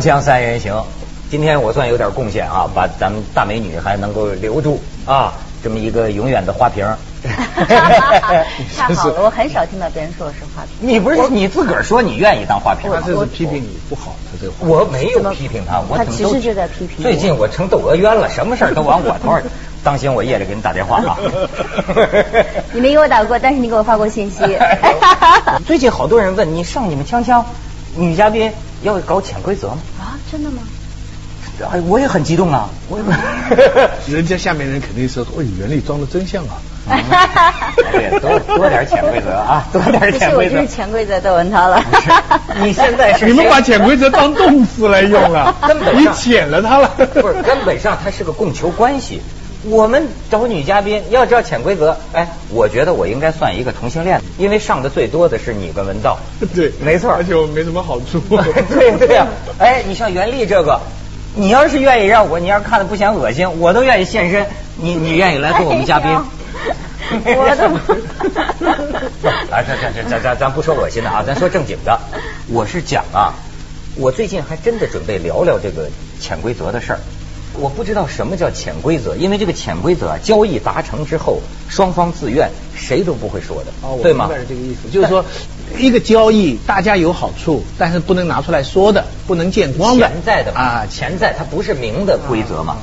锵锵三人行，今天我算有点贡献啊，把咱们大美女还能够留住啊，这么一个永远的花瓶。太好了，我很少听到别人说我是花瓶。你不是你自个儿说你愿意当花瓶吗？他这是批评你不好，他这个话。我没有批评他，我他怎么都其实就在批评我最近我成窦娥冤了，什么事儿都往我头上。当心我夜里给你打电话啊！你没给我打过，但是你给我发过信息。最近好多人问你上你们锵锵女嘉宾要搞潜规则吗？啊，真的吗？哎，我也很激动啊！我也 人家下面人肯定说，哦，原力装的真像啊。对，多多点潜规则啊，多点，潜规则我就是。潜规则窦文涛了。你现在是你们把潜规则当动词来用了根本，你上潜了他了。不是，根本上它是个供求关系。我们找女嘉宾要知道潜规则，哎，我觉得我应该算一个同性恋，因为上的最多的是你跟文道。对，没错而且我没什么好处。对对呀、哎，你像袁立这个，你要是愿意让我，你要是看的不嫌恶心，我都愿意现身。你你愿意来做我们嘉宾？我都 啊，这这这咱咱咱不说恶心的啊，咱说正经的。我是讲啊，我最近还真的准备聊聊这个潜规则的事儿。我不知道什么叫潜规则，因为这个潜规则啊，交易达成之后，双方自愿，谁都不会说的，对吗明白？这个意思，就是说一个交易大家有好处，但是不能拿出来说的，不能见光的。潜在的嘛啊，潜在它不是明的规则嘛。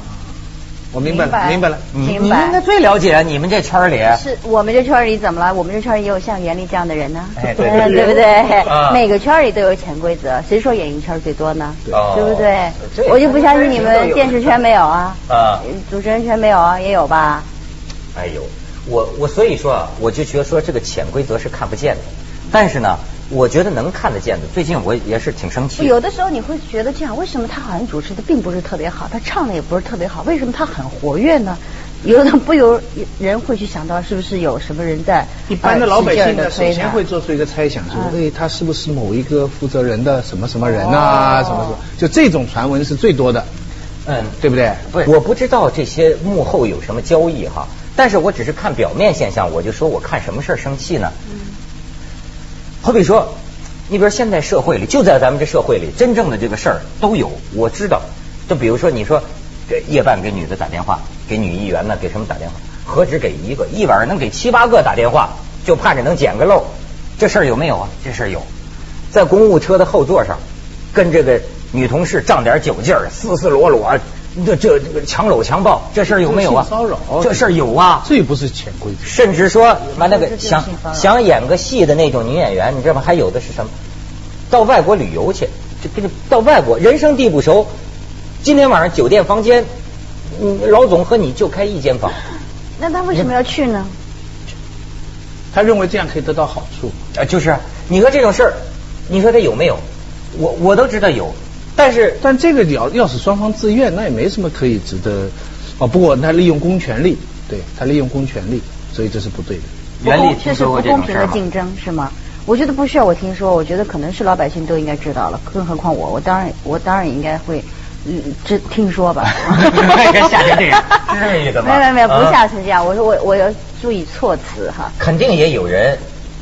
我明白了，明白了。你明白你应该最了解你们这圈儿里。是我们这圈里怎么了？我们这圈里也有像袁立这样的人呢，哎对嗯对对不对啊？每个圈里都有潜规则，谁说演艺圈最多呢？哦对不对？我就不相信你们电视圈没有啊，啊主持人圈没有啊，也有吧？哎呦，我我所以说啊，我就觉得说这个潜规则是看不见的，但是呢，我觉得能看得见的。最近我也是挺生气。有的时候你会觉得这样，为什么他好像主持的并不是特别好，他唱的也不是特别好，为什么他很活跃呢？有的不由人会去想到，是不是有什么人在一般的老百姓首先会做出一个猜想，说，嗯哎，他是不是某一个负责人的什么什么人啊？哦什么什么？就这种传闻是最多的，嗯，对不对？不是，我不知道这些幕后有什么交易哈，但是我只是看表面现象，我就说我看什么事儿生气呢？好比说，你比如现在社会里，就在咱们这社会里，真正的这个事儿都有，我知道。就比如说，你说这夜半给女的打电话，给女议员呢，给什么打电话？何止给一个，一晚上能给七八个打电话，就盼着能捡个漏。这事儿有没有啊？这事儿有，在公务车的后座上，跟这个女同事仗点酒劲儿，丝丝裸裸，这这这个强搂强抱，这事儿有没有啊？骚扰这事儿有啊。这不是潜规则。甚至说，妈那个想想演个戏的那种女演员，你知道吗？还有的是什么？到外国旅游去，这这个到外国人生地不熟，今天晚上酒店房间，嗯，老总和你就开一间房，那他为什么要去呢？他认为这样可以得到好处。啊，就是啊你说这种事儿，你说他有没有？我我都知道有，但是但这个要要是双方自愿，那也没什么可以值得。哦，不过他利用公权力，对他利用公权力，所以这是不对的。袁立听这是不公平的？竞争是吗？我觉得不需要我听说，我觉得可能是老百姓都应该知道了，更何况我，我当然我当然也应该会，嗯，这听说吧。吓成这样至于的吗没有没有没有，不啊吓成这样。我说我我要注意措辞哈。肯定也有人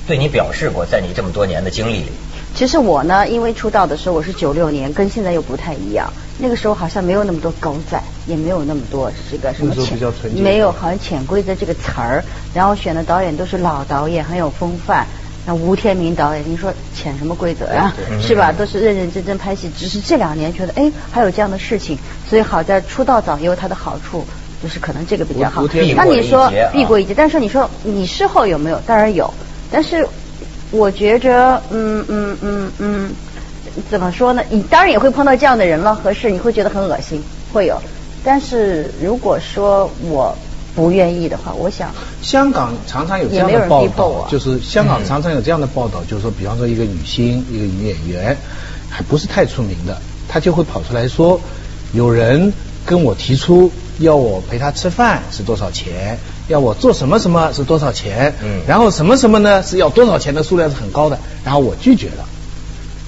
对你表示过，在你这么多年的经历里，其实我呢，因为出道的时候我是九六年，跟现在又不太一样。那个时候好像没有那么多狗仔，也没有那么多这个什么潜比较纯没有好像潜规则这个词儿。然后选的导演都是老导演，很有风范。那吴天明导演，你说潜什么规则呀、对是吧？都是认认真真拍戏。只是这两年觉得，哎，还有这样的事情，所以好在出道早也有它的好处，就是可能这个比较好那你说避过一劫，但是你说你事后有没有？当然有，但是我觉着，嗯嗯嗯嗯，怎么说呢？你当然也会碰到这样的人了，合适你会觉得很恶心，会有。但是如果说我不愿意的话，我想香港常常有这样的报道就是香港常常有这样的报道，就是说，比方说一个女星、一个女演员，还不是太出名的，她就会跑出来说，有人跟我提出要我陪她吃饭是多少钱，要我做什么什么是多少钱，嗯然后什么什么呢是要多少钱的数量是很高的，然后我拒绝了，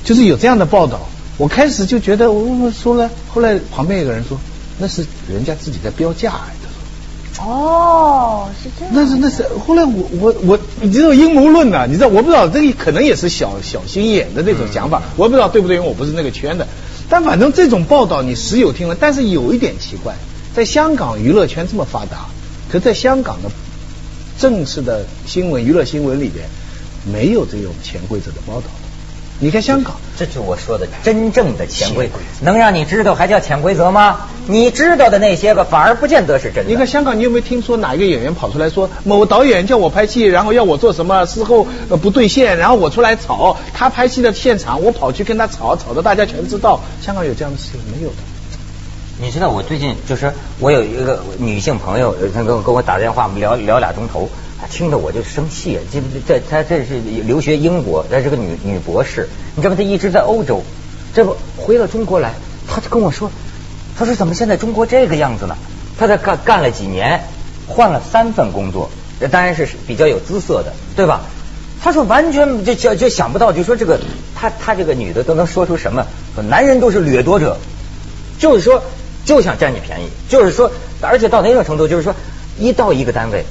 就是有这样的报道。我开始就觉得我我说了，后来旁边有个人说，那是人家自己在标价，他说。哦，是这样。那是那是，后来我我我，你知道阴谋论呐、你知道我不知道这个可能也是小小心眼的那种想法，我不知道对不对，因为我不是那个圈的。但反正这种报道你时有听闻，但是有一点奇怪，在香港娱乐圈这么发达，可在香港的正式的新闻娱乐新闻里边，没有这种潜规则的报道。你看香港，这就是我说的真正的潜规则，能让你知道还叫潜规则吗？你知道的那些个反而不见得是真的。你看香港，你有没有听说哪一个演员跑出来说某导演叫我拍戏，然后要我做什么，事后呃不兑现，然后我出来吵他拍戏的现场，我跑去跟他吵，吵的大家全知道。香港有这样的事情没有的？你知道我最近就是我有一个女性朋友，她跟跟我打电话，我们聊聊俩钟头。听着我就生气，这这她这是留学英国，她是个女女博士，你知道吗？她一直在欧洲，这不回了中国来，她就跟我说，她说怎么现在中国这个样子呢？她在干干了几年，换了三份工作，这当然是比较有姿色的，对吧？她说完全就就就想不到，就说这个她她这个女的都能说出什么？说男人都是掠夺者，就是说就想占你便宜，就是说，而且到哪种程度，就是说一到一个单位。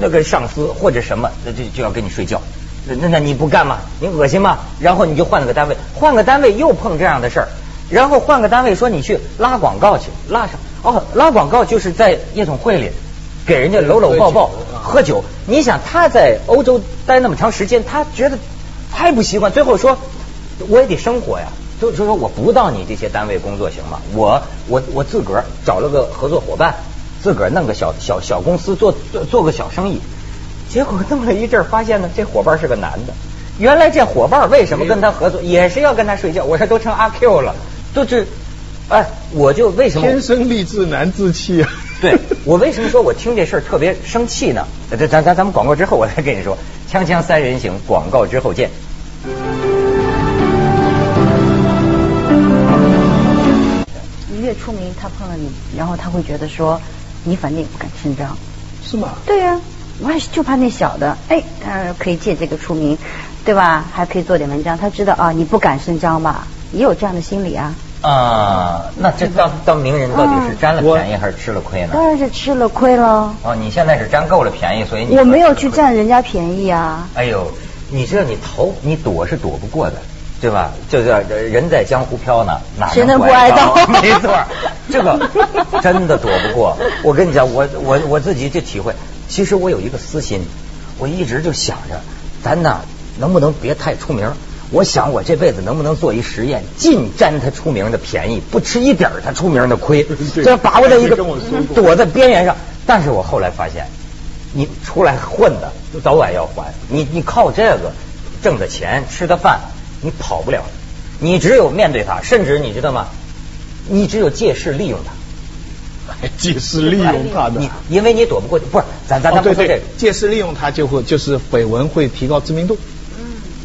那个上司或者什么，那就就要跟你睡觉，那那你不干吗？你恶心吗？然后你就换了个单位，换个单位又碰这样的事儿，然后换个单位说你去拉广告去，拉上哦，拉广告就是在夜总会里给人家搂搂抱抱喝酒。你想他在欧洲待那么长时间，他觉得太不习惯，最后说我也得生活呀，就就说我不到你这些单位工作行吗？我我我自个儿找了个合作伙伴。自个儿弄个小小小公司做做做个小生意，结果弄了一阵，发现呢，这伙伴是个男的。原来这伙伴为什么跟他合作，也是要跟他睡觉。我说都成阿 Q 了，都是哎，我就为什么天生丽质难自弃啊？对，我为什么说我听这事儿特别生气呢？咱咱咱咱们广告之后我再跟你说，锵锵三人行，广告之后见。越出名，他碰了你，然后他会觉得说。你反正也不敢声张，是吗？对呀，我还是就怕那小的，哎，他可以借这个出名，对吧？还可以做点文章。他知道啊，你不敢声张吧？也有这样的心理啊。啊，那这当当名人到底是占了便宜还是吃了亏呢？当然是吃了亏了。哦，你现在是占够了便宜，所以你我没有去占人家便宜啊。哎呦，你知道你逃你躲是躲不过的。对吧？就叫人在江湖飘呢，哪能不挨刀？没错，这个真的躲不过。我跟你讲，我我我自己就体会。其实我有一个私心，我一直就想着，咱呐能不能别太出名？我想我这辈子能不能做一实验，尽占他出名的便宜，不吃一点他出名的亏，这把握在一个躲在边缘上。但是我后来发现，你出来混的，早晚要还。你你靠这个挣的钱，吃的饭。你跑不了，你只有面对他，甚至你知道吗？你只有借势利用他，还借势利用他的，你因为你躲不过去，不是咱咱咱不说这个，借势利用他就会就是绯闻会提高知名度，嗯，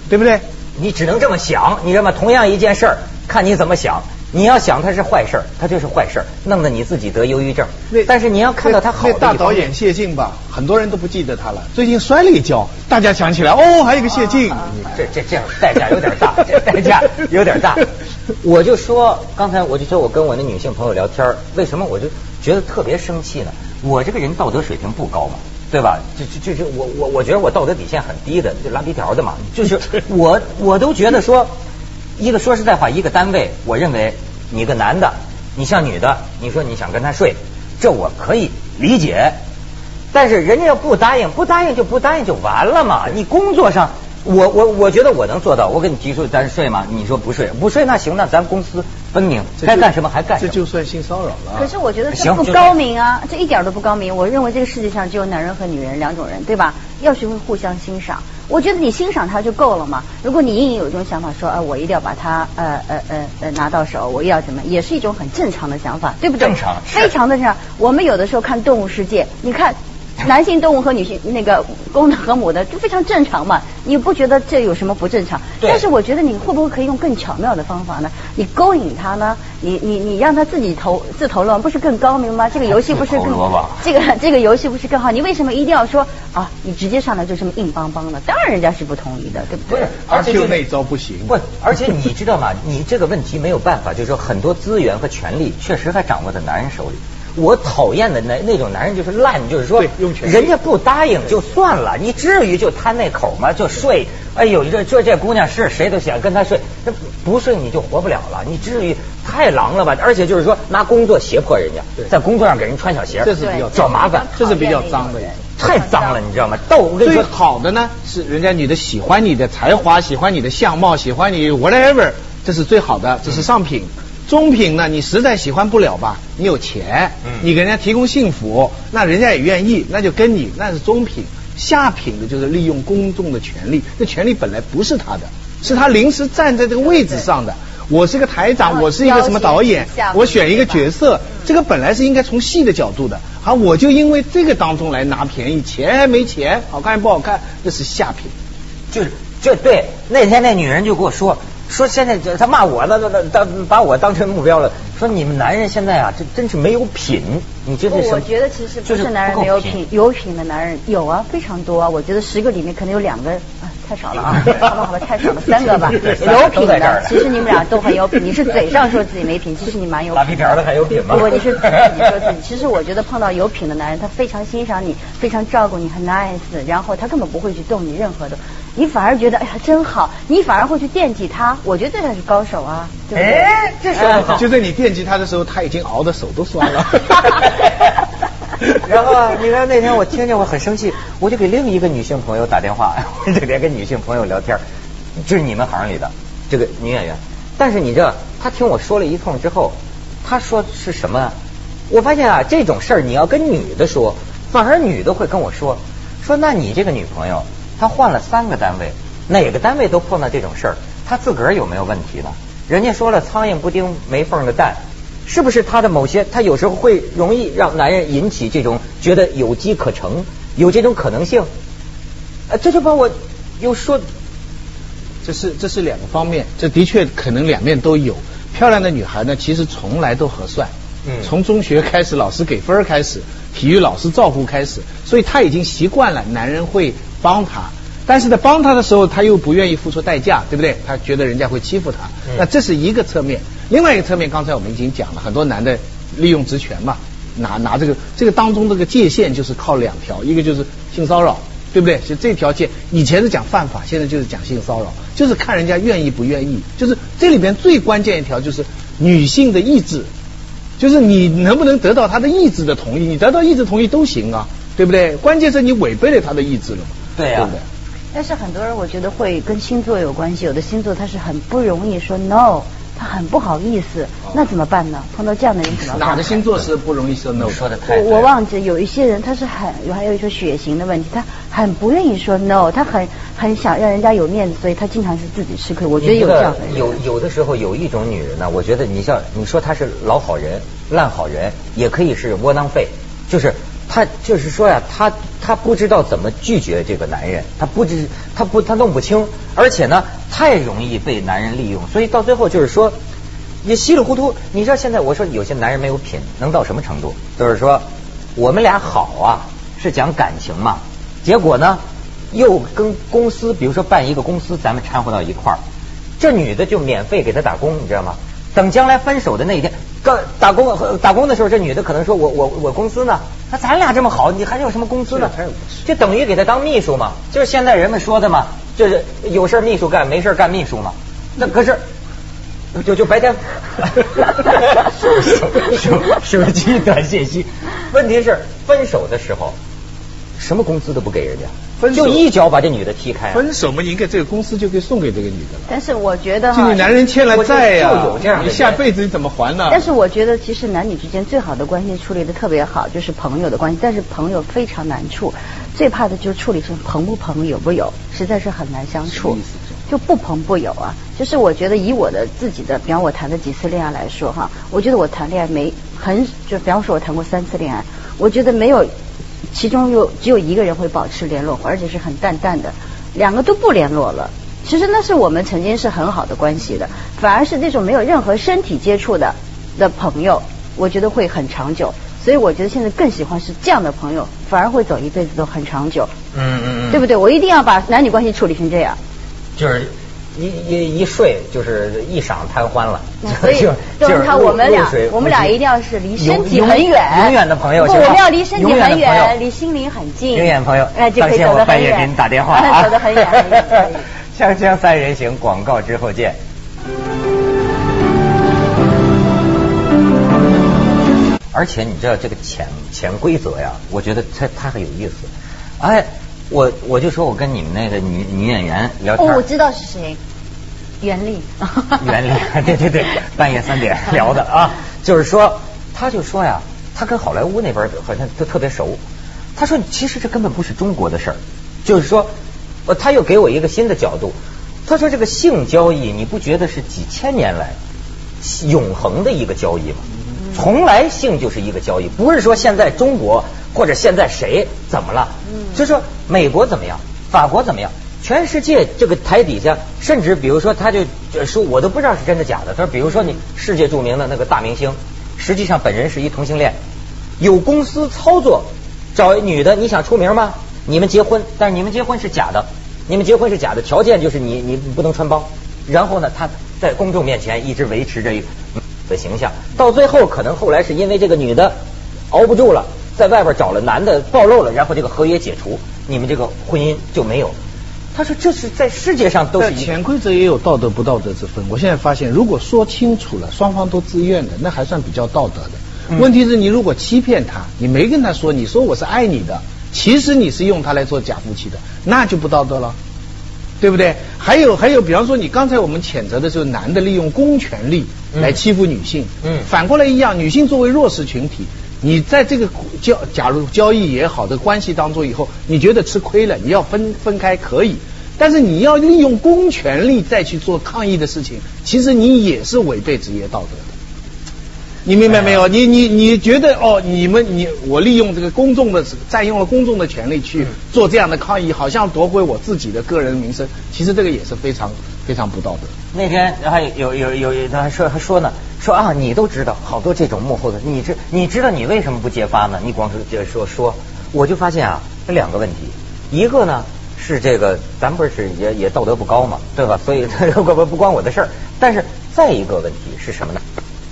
对不对？你只能这么想，你知道吗？同样一件事儿，看你怎么想。你要想他是坏事儿，他就是坏事儿，弄得你自己得忧郁症。但是你要看到他好的。大导演谢晋吧，很多人都不记得他了。最近摔了一跤，大家想起来哦，还有个谢晋。这这这样代价有点大，这代价有点大。我就说，刚才我就说我跟我的女性朋友聊天，为什么我就觉得特别生气呢？我这个人道德水平不高嘛，对吧？就就就我我我觉得我道德底线很低的，就拉皮条的嘛。就是我我都觉得说。一个说实在话，一个单位，我认为你个男的，你像女的，你说你想跟他睡，这我可以理解。但是人家要不答应，不答应就不答应就完了嘛。你工作上，我我我觉得我能做到。我给你提出咱睡吗？你说不睡，不睡那行，那咱公司分明，该干什么还干什么。这就算性骚扰了。可是我觉得这不高明啊，这一点都不高明。我认为这个世界上只有男人和女人两种人，对吧？要学会互相欣赏。我觉得你欣赏他就够了嘛。如果你隐隐有一种想法，说，啊，我一定要把它，呃呃呃呃拿到手，我要怎么，也是一种很正常的想法，对不对？正常，非常的正常。我们有的时候看动物世界，你看。男性动物和女性那个公的和母的就非常正常嘛，你不觉得这有什么不正常？但是我觉得你会不会可以用更巧妙的方法呢？你勾引他呢？你你你让他自己投自投罗网，不是更高明吗？这个游戏不是更这个这个游戏不是更好？你为什么一定要说啊？你直接上来就这么硬邦邦的？当然人家是不同意的，对不对？不是，而且就那招不行。不，而且你知道吗？你这个问题没有办法，就是说很多资源和权力确实还掌握在男人手里。我讨厌的那那种男人就是烂，就是说人家不答应就算了，你至于就贪那口吗？就睡，哎呦，这这这姑娘是谁都想跟她睡，那不睡你就活不了了，你至于太狼了吧？而且就是说拿工作胁迫人家，在工作上给人穿小鞋，这是比较找麻烦，这是比较脏的一种。太脏了，你知道吗？到我跟你说，好的呢是人家女的喜欢你的才华，喜欢你的相貌，喜欢你 whatever，这是最好的，这是上品。中品呢，你实在喜欢不了吧？你有钱，嗯你给人家提供幸福，那人家也愿意，那就跟你，那是中品。下品的就是利用公众的权利，这权利本来不是他的，是他临时站在这个位置上的。我是个台长，我是一个什么导演，我选一个角色，这个本来是应该从戏的角度的，好，我就因为这个当中来拿便宜，钱还没钱，好看不好看，这是下品。就是就对那天那女人就跟我说说现在这她骂我呢，那那当把我当成目标了，说你们男人现在啊，这真是没有品，你这是我觉得其实不是男人没有品，有品的男人有啊，非常多啊。我觉得十个里面可能有两个，啊，太少了啊，好吧好吧，太少了，三个吧。有品的其实你们俩都很有品。你是嘴上说自己没品，其实你蛮有品拉皮。条的还有品吗？不过你是自己说自己，其实我觉得碰到有品的男人，他非常欣赏你，非常照顾你，很 nice，然后他根本不会去动你任何的，你反而觉得哎呀真好，你反而会去惦记他。我觉得这才是高手啊，对不对？哎，这说得好。就在你惦记他的时候，他已经熬的手都酸了。然后啊，你看那天我听见我很生气，我就给另一个女性朋友打电话，我这边跟女性朋友聊天，就是你们行里的这个女演员。但是你这，她听我说了一通之后，她说是什么？我发现啊，这种事儿你要跟女的说，反而女的会跟我说，说那你这个女朋友，她换了三个单位，哪个单位都碰到这种事儿，他自个儿有没有问题呢？人家说了，苍蝇不叮没缝的蛋，是不是他的某些，他有时候会容易让男人引起这种觉得有机可乘，有这种可能性？呃，这就把我又说，这是这是两个方面，这的确可能两面都有。漂亮的女孩呢，其实从来都合算。嗯从中学开始，老师给分开始，体育老师照顾开始，所以他已经习惯了男人会帮他。但是在帮他的时候，他又不愿意付出代价，对不对？他觉得人家会欺负她。嗯那这是一个侧面。另外一个侧面，刚才我们已经讲了，很多男的利用职权嘛，拿拿这个这个当中这个界限就是靠两条，一个就是性骚扰，对不对？就这条界，以前是讲犯法，现在就是讲性骚扰，就是看人家愿意不愿意。就是这里边最关键一条就是女性的意志，就是你能不能得到她的意志的同意，你得到意志同意都行啊，对不对？关键是你违背了她的意志了嘛，对呀对不对？但是很多人我觉得会跟星座有关系，有的星座他是很不容易说 no，他很不好意思，那怎么办呢？碰到这样的人怎么办？哪个星座是不容易说 no？说的太对我我忘记有一些人他是很还有一说血型的问题，他很不愿意说 no，他很很想让人家有面子，所以他经常是自己吃亏。我觉得有这样的人。有有的时候有一种女人呢，我觉得你像你说她是老好人、烂好人，也可以是窝囊废，就是她就是说呀，她她不知道怎么拒绝这个男人，她不知她不她弄不清，而且呢太容易被男人利用，所以到最后就是说也稀里糊涂。你知道现在我说有些男人没有品，能到什么程度？就是说我们俩好啊，是讲感情嘛，结果呢又跟公司，比如说办一个公司，咱们掺和到一块儿。这女的就免费给他打工，你知道吗？等将来分手的那一天，刚打工打工的时候，这女的可能说我我我公司呢？那咱俩这么好，你还有什么工资呢？就等于给他当秘书嘛，就是现在人们说的嘛，就是有事秘书干，没事干秘书嘛。那可是。就就白天 手手手机短信息，问题是分手的时候，什么工资都不给人家，分手就一脚把这女的踢开。分手嘛，应该这个公司就可以送给这个女的了。但是我觉得哈就你，男人欠了债呀、我就有这样的你下辈子你怎么还呢？但是我觉得其实男女之间最好的关系处理的特别好，就是朋友的关系。但是朋友非常难处，最怕的就是处理成朋不朋友不友，实在是很难相处。就不朋不友啊，就是我觉得以我的自己的，比方我谈的几次恋爱来说哈，我觉得我谈恋爱没很，就比方说我谈过三次恋爱，我觉得没有，其中有只有一个人会保持联络，而且是很淡淡的，两个都不联络了。其实那是我们曾经是很好的关系的，反而是那种没有任何身体接触的的朋友，我觉得会很长久。所以我觉得现在更喜欢是这样的朋友，反而会走一辈子都很长久，嗯嗯嗯，对不对？我一定要把男女关系处理成这样。就是一一一睡就是一晌贪欢了。所以，就是他我们俩，我们俩一定要是离身体很远，永远的朋友。不，我们要离身体很远，离心灵很近。永远朋友，哎，就可以走得半夜给你打电话啊，走得很远。锵锵三人行，广告之后见。而且你知道这个潜潜规则呀，我觉得它它很有意思。哎，我我就说我跟你们那个女女演员聊天，哦，我知道是谁，袁丽。袁丽，对对对，半夜三点 聊的啊，就是说，他就说呀，他跟好莱坞那边好像都特别熟。他说，其实这根本不是中国的事儿，就是说，呃，他又给我一个新的角度。他说，这个性交易，你不觉得是几千年来永恒的一个交易吗？从来性就是一个交易，不是说现在中国或者现在谁怎么了，就说美国怎么样，法国怎么样，全世界这个台底下，甚至比如说他就说，我都不知道是真的假的。他说，比如说你世界著名的那个大明星，实际上本人是一同性恋，有公司操作找女的，你想出名吗？你们结婚，但是你们结婚是假的，你们结婚是假的，条件就是你你不能穿帮，然后呢，他在公众面前一直维持着一。的形象，到最后可能后来是因为这个女的熬不住了，在外边找了男的暴露了，然后这个合约解除，你们这个婚姻就没有。他说这是在世界上都是潜规则也有道德不道德之分。我现在发现，如果说清楚了，双方都自愿的，那还算比较道德的。问题是你如果欺骗他，你没跟他说，你说我是爱你的，其实你是用他来做假夫妻的，那就不道德了。对不对？还有还有，比方说你刚才我们谴责的就是男的利用公权力来欺负女性，嗯，反过来一样，女性作为弱势群体，你在这个交假如交易也好的关系当中以后，你觉得吃亏了，你要分分开可以，但是你要利用公权力再去做抗议的事情，其实你也是违背职业道德的。你明白没有？你你你觉得哦，你们你我利用这个公众的占用了公众的权利去做这样的抗议，好像夺回我自己的个人名声。其实这个也是非常非常不道德。那天还有有有有他还说还说呢，说啊，你都知道好多这种幕后的，你知你知道你为什么不揭发呢？你光是说说，我就发现啊，这两个问题，一个呢是这个咱不是也也道德不高嘛，对吧？所以不不 不关我的事儿。但是再一个问题是什么呢？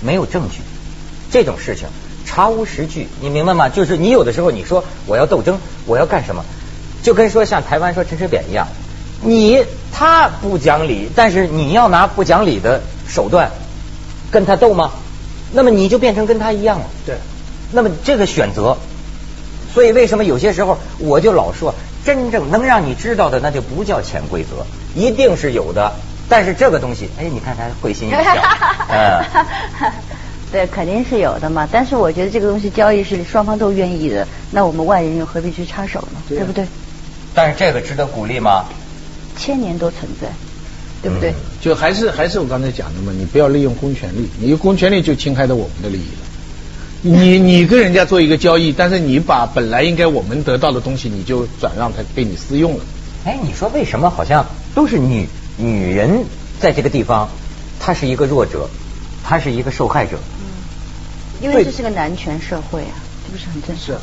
没有证据。这种事情查无实据，你明白吗？就是你有的时候你说我要斗争，我要干什么，就跟说像台湾说陈水扁一样，你他不讲理，但是你要拿不讲理的手段跟他斗吗？那么你就变成跟他一样了。对。那么这个选择，所以为什么有些时候我就老说，真正能让你知道的那就不叫潜规则，一定是有的。但是这个东西，哎，你看他会心一笑，嗯。对，肯定是有的嘛。但是我觉得这个东西交易是双方都愿意的，那我们外人又何必去插手呢？对不对？但是这个值得鼓励吗？千年都存在，对不对？就还是还是我刚才讲的嘛，你不要利用公权力，你用公权力就侵害到我们的利益了。你你跟人家做一个交易，但是你把本来应该我们得到的东西，你就转让他被你私用了。哎，你说为什么好像都是女女人在这个地方，她是一个弱者，她是一个受害者？嗯因为这是个男权社会啊，这不是很正常？是，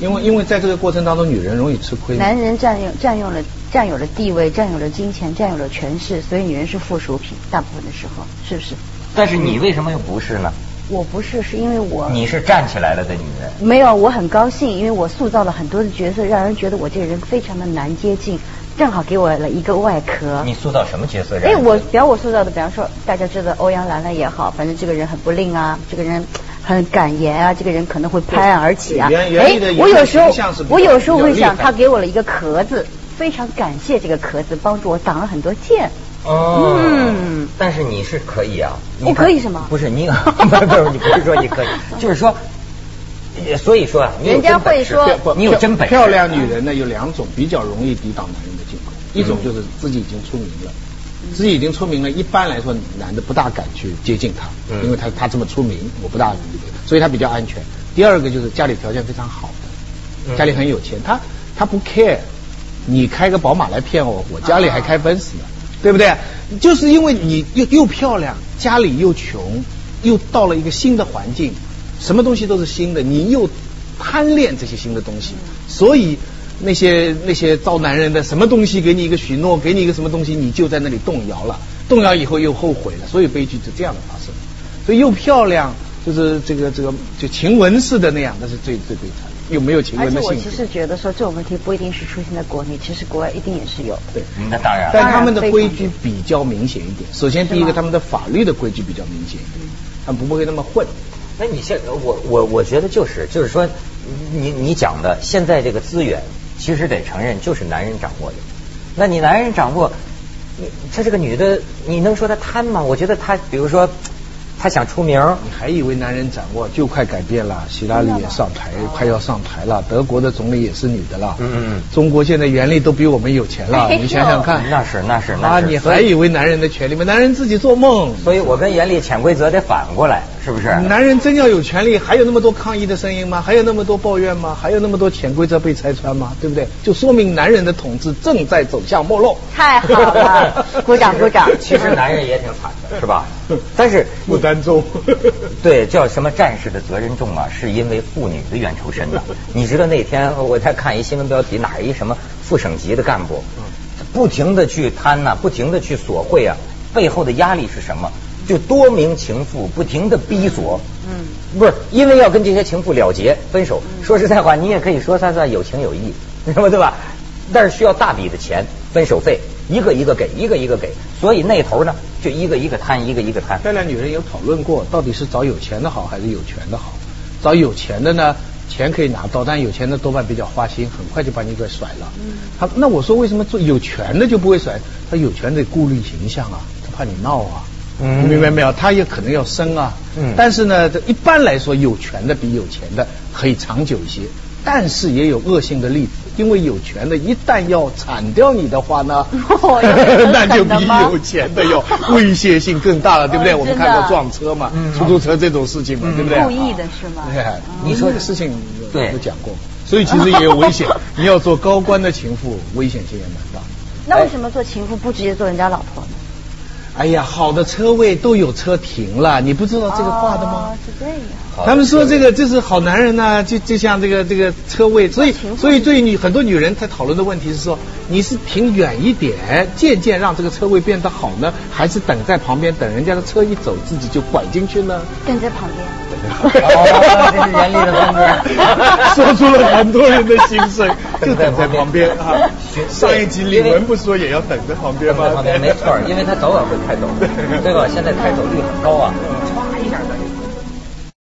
因为因为在这个过程当中，女人容易吃亏。男人占用占用了占有了地位，占有了金钱，占有了权势，所以女人是附属品，大部分的时候，是不是？但是你为什么又不是呢？我不是，是因为我你是站起来了的女人。没有，我很高兴，因为我塑造了很多的角色，让人觉得我这个人非常的难接近。正好给我了一个外壳。你塑造什么角色？哎，我比方我塑造的，比方说大家知道欧阳兰兰也好，反正这个人很不吝啊，这个人很敢言啊，这个人可能会拍案而起啊。哎，我有时候我有时候会想，他给我了一个壳子，非常感谢这个壳子帮助我挡了很多箭。哦。嗯。但是你是可以啊。我可以什么？不是你，不是不是，你 不是说你可以，就是说。所以说啊，人家会说你有真本事。漂亮女人呢有两种，比较容易抵挡男人的进攻。一种就是自己已经出名了，自己已经出名了，一般来说男的不大敢去接近她，因为她她这么出名，我不大，所以她比较安全。第二个就是家里条件非常好的，家里很有钱，她她不 care，你开个宝马来骗我，我家里还开奔驰呢，对不对？就是因为你又又漂亮，家里又穷，又到了一个新的环境。什么东西都是新的，你又贪恋这些新的东西，所以那些那些造男人的什么东西给你一个许诺，给你一个什么东西，你就在那里动摇了，动摇以后又后悔了，所以悲剧就这样的发生。所以又漂亮，就是这个这个就晴雯似的那样，那是最最悲惨的。又没有晴而雯的性格且我其。实觉得说这种问题不一定是出现在国内，其实国外一定也是有。对，嗯那当然了。但他们的规矩比较明显一点。首先，第一个，他们的法律的规矩比较明显一点，他们不会那么混。那你现我我我觉得就是就是说，你你讲的现在这个资源，其实得承认就是男人掌握的。那你男人掌握，你他这个女的，你能说她贪吗？我觉得她，比如说，她想出名，你还以为男人掌握就快改变了？希拉里也上台，快要上台了。德国的总理也是女的了。嗯嗯嗯中国现在袁立都比我们有钱了，你想想看。那是那是那啊，你还以为男人的权利吗？男人自己做梦。所以我跟袁立潜规则得反过来，是不是？男人真要有权利，还有那么多抗议的声音吗？还有那么多抱怨吗？还有那么多潜规则被拆穿吗？对不对？就说明男人的统治正在走向没落。太好了，鼓 掌鼓掌。其实男人也挺惨的，是吧？但是负担重。对，叫什么战士的责任重啊，是因为妇女的冤仇深呐。你知道那天我在看一新闻标题，哪一什么副省级的干部，不停的去贪呐、不停的去索贿啊，背后的压力是什么？就多名情妇不停的逼索，嗯，不是因为要跟这些情妇了结分手。说实在话，你也可以说他算有情有义，你知道吗？对吧？但是需要大笔的钱分手费，一个一个给，一个一个给，所以那头呢就一个一个贪，一个一个贪。漂亮女人有讨论过，到底是找有钱的好还是有权的好？找有钱的呢，钱可以拿到，但有钱的多半比较花心，很快就把你给甩了。嗯他那我说为什么做有权的就不会甩？他有权得顾虑形象啊，他怕你闹啊。嗯明白没有？他也可能要生啊。嗯但是呢，这一般来说，有权的比有钱的可以长久一些，但是也有恶性的例子，因为有权的一旦要铲掉你的话呢，那就比有钱的要 威胁性更大了，对不对？哦我们看过撞车嘛，嗯出租车这种事情嘛，嗯对不对？故意的是吗对，嗯你说这个事情我都讲过，所以其实也有危险。你要做高官的情妇，危险性也蛮大。那为什么做情妇不直接做人家老婆呢？哎呀，好的车位都有车停了，你不知道这个话的吗？是这样。好他们说这个就是好男人呐、就就像这个这个车位，所以所以对于女很多女人在讨论的问题是说，你是停远一点，渐渐让这个车位变得好呢，还是等在旁边等人家的车一走自己就拐进去呢？等在旁边。哦，这是严厉的风格。说出了很多人的心声，就等在旁边 啊。上一集李玟不说也要等在旁边吗？在旁边没错，因为他早晚会开走，对吧？现在开走率很高啊。